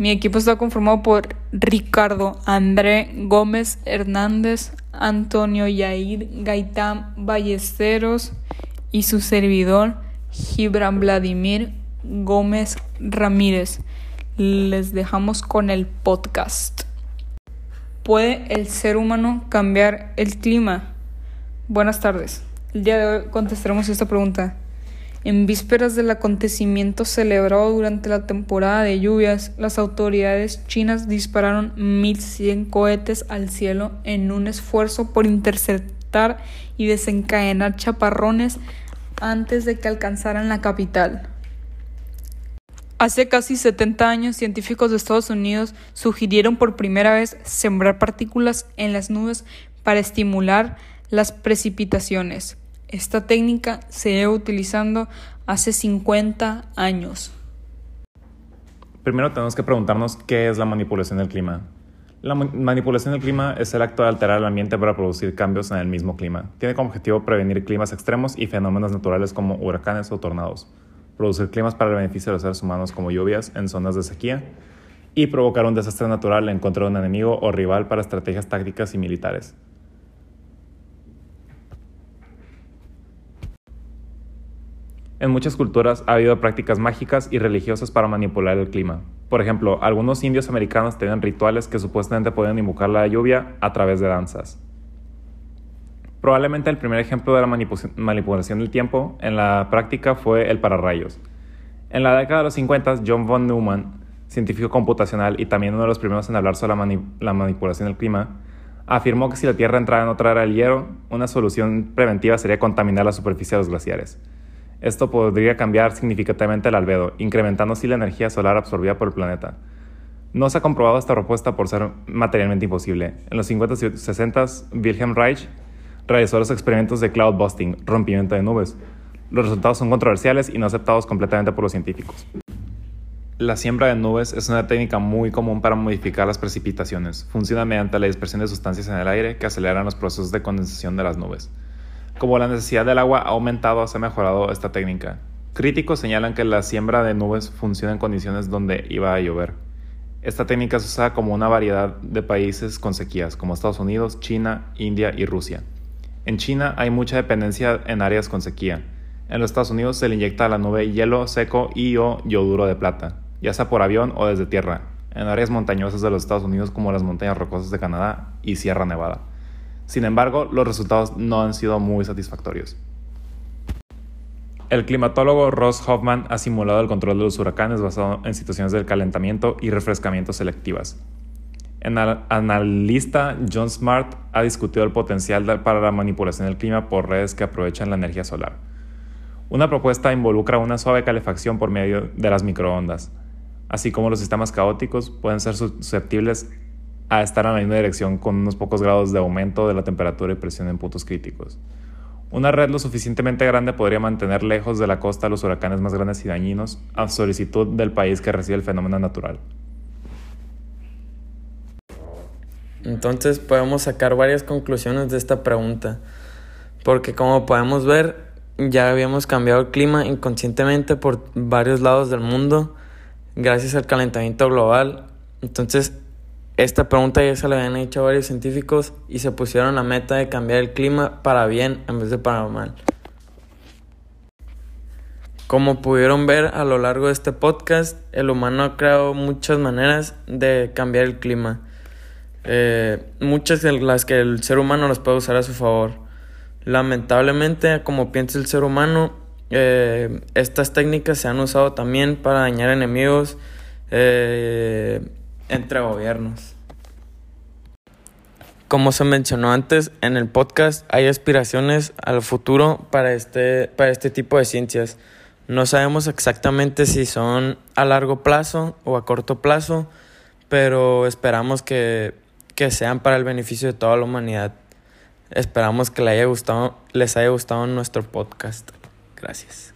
Mi equipo está conformado por Ricardo André Gómez Hernández, Antonio Yair Gaitán Ballesteros y su servidor Gibran Vladimir Gómez Ramírez. Les dejamos con el podcast. ¿Puede el ser humano cambiar el clima? Buenas tardes. El día de hoy contestaremos esta pregunta. En vísperas del acontecimiento celebrado durante la temporada de lluvias, las autoridades chinas dispararon 1.100 cohetes al cielo en un esfuerzo por interceptar y desencadenar chaparrones antes de que alcanzaran la capital. Hace casi 70 años, científicos de Estados Unidos sugirieron por primera vez sembrar partículas en las nubes para estimular las precipitaciones. Esta técnica se lleva utilizando hace 50 años. Primero tenemos que preguntarnos qué es la manipulación del clima. La manipulación del clima es el acto de alterar el ambiente para producir cambios en el mismo clima. Tiene como objetivo prevenir climas extremos y fenómenos naturales como huracanes o tornados, producir climas para el beneficio de los seres humanos como lluvias en zonas de sequía y provocar un desastre natural en contra de un enemigo o rival para estrategias tácticas y militares. En muchas culturas ha habido prácticas mágicas y religiosas para manipular el clima. Por ejemplo, algunos indios americanos tenían rituales que supuestamente podían invocar la lluvia a través de danzas. Probablemente el primer ejemplo de la manipulación del tiempo en la práctica fue el pararrayos. En la década de los 50, John von Neumann, científico computacional y también uno de los primeros en hablar sobre la, la manipulación del clima, afirmó que si la Tierra entrara en otra era del hielo, una solución preventiva sería contaminar la superficie de los glaciares. Esto podría cambiar significativamente el albedo, incrementando así la energía solar absorbida por el planeta. No se ha comprobado esta propuesta por ser materialmente imposible. En los 50 y 60 Wilhelm Reich realizó los experimentos de cloud busting, rompimiento de nubes. Los resultados son controversiales y no aceptados completamente por los científicos. La siembra de nubes es una técnica muy común para modificar las precipitaciones. Funciona mediante la dispersión de sustancias en el aire que aceleran los procesos de condensación de las nubes. Como la necesidad del agua ha aumentado, se ha mejorado esta técnica. Críticos señalan que la siembra de nubes funciona en condiciones donde iba a llover. Esta técnica se usa como una variedad de países con sequías, como Estados Unidos, China, India y Rusia. En China hay mucha dependencia en áreas con sequía. En los Estados Unidos se le inyecta a la nube hielo seco y o yoduro de plata, ya sea por avión o desde tierra, en áreas montañosas de los Estados Unidos como las montañas rocosas de Canadá y Sierra Nevada. Sin embargo, los resultados no han sido muy satisfactorios. El climatólogo Ross Hoffman ha simulado el control de los huracanes basado en situaciones de calentamiento y refrescamiento selectivas. El analista John Smart ha discutido el potencial para la manipulación del clima por redes que aprovechan la energía solar. Una propuesta involucra una suave calefacción por medio de las microondas, así como los sistemas caóticos pueden ser susceptibles a estar en la misma dirección con unos pocos grados de aumento de la temperatura y presión en puntos críticos. Una red lo suficientemente grande podría mantener lejos de la costa los huracanes más grandes y dañinos a solicitud del país que recibe el fenómeno natural. Entonces podemos sacar varias conclusiones de esta pregunta, porque como podemos ver, ya habíamos cambiado el clima inconscientemente por varios lados del mundo gracias al calentamiento global. Entonces esta pregunta ya se la habían hecho a varios científicos y se pusieron la meta de cambiar el clima para bien en vez de para mal. Como pudieron ver a lo largo de este podcast, el humano ha creado muchas maneras de cambiar el clima. Eh, muchas de las que el ser humano las puede usar a su favor. Lamentablemente, como piensa el ser humano, eh, estas técnicas se han usado también para dañar enemigos eh, entre gobiernos. Como se mencionó antes en el podcast, hay aspiraciones al futuro para este, para este tipo de ciencias. No sabemos exactamente si son a largo plazo o a corto plazo, pero esperamos que, que sean para el beneficio de toda la humanidad. Esperamos que les haya gustado, les haya gustado nuestro podcast. Gracias.